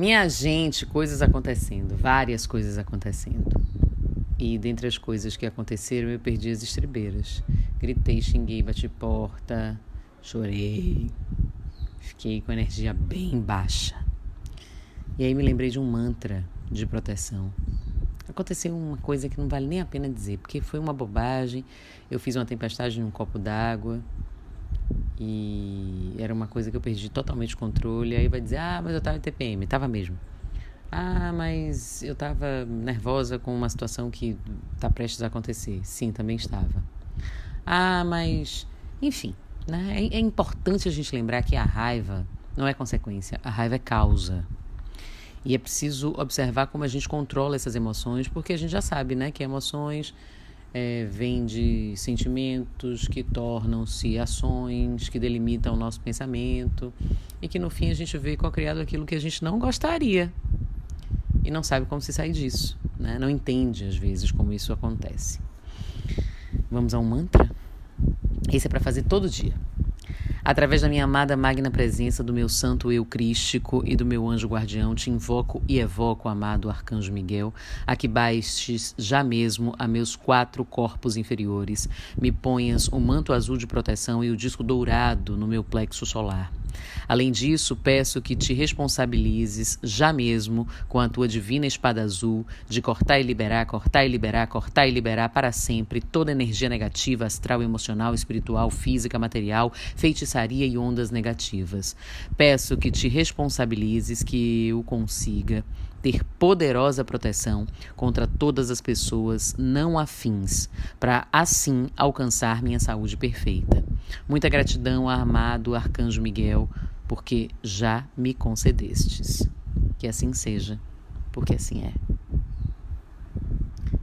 Minha gente, coisas acontecendo, várias coisas acontecendo. E dentre as coisas que aconteceram, eu perdi as estribeiras. Gritei, xinguei, bati porta, chorei. Fiquei com a energia bem baixa. E aí me lembrei de um mantra de proteção. Aconteceu uma coisa que não vale nem a pena dizer, porque foi uma bobagem. Eu fiz uma tempestade num copo d'água e era uma coisa que eu perdi totalmente o controle. Aí vai dizer: "Ah, mas eu tava em TPM". Tava mesmo. Ah, mas eu estava nervosa com uma situação que está prestes a acontecer. Sim, também estava. Ah, mas. Enfim, né? É, é importante a gente lembrar que a raiva não é consequência, a raiva é causa. E é preciso observar como a gente controla essas emoções, porque a gente já sabe né, que emoções é, vêm de sentimentos que tornam-se ações, que delimitam o nosso pensamento, e que no fim a gente vê co-criado aquilo que a gente não gostaria e não sabe como se sair disso, né? Não entende às vezes como isso acontece. Vamos a um mantra? Esse é para fazer todo dia. Através da minha amada magna presença do meu santo eu crístico e do meu anjo guardião, te invoco e evoco, amado arcanjo Miguel, a que baixes já mesmo a meus quatro corpos inferiores, me ponhas o manto azul de proteção e o disco dourado no meu plexo solar. Além disso, peço que te responsabilizes já mesmo com a tua divina espada azul de cortar e liberar, cortar e liberar, cortar e liberar para sempre toda energia negativa, astral, emocional, espiritual, física, material, feitiçaria e ondas negativas. Peço que te responsabilizes que eu consiga ter poderosa proteção contra todas as pessoas não afins, para assim alcançar minha saúde perfeita. Muita gratidão, amado Arcanjo Miguel, porque já me concedestes. Que assim seja, porque assim é.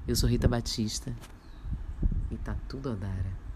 Eu sou Rita Batista e tá tudo a dar.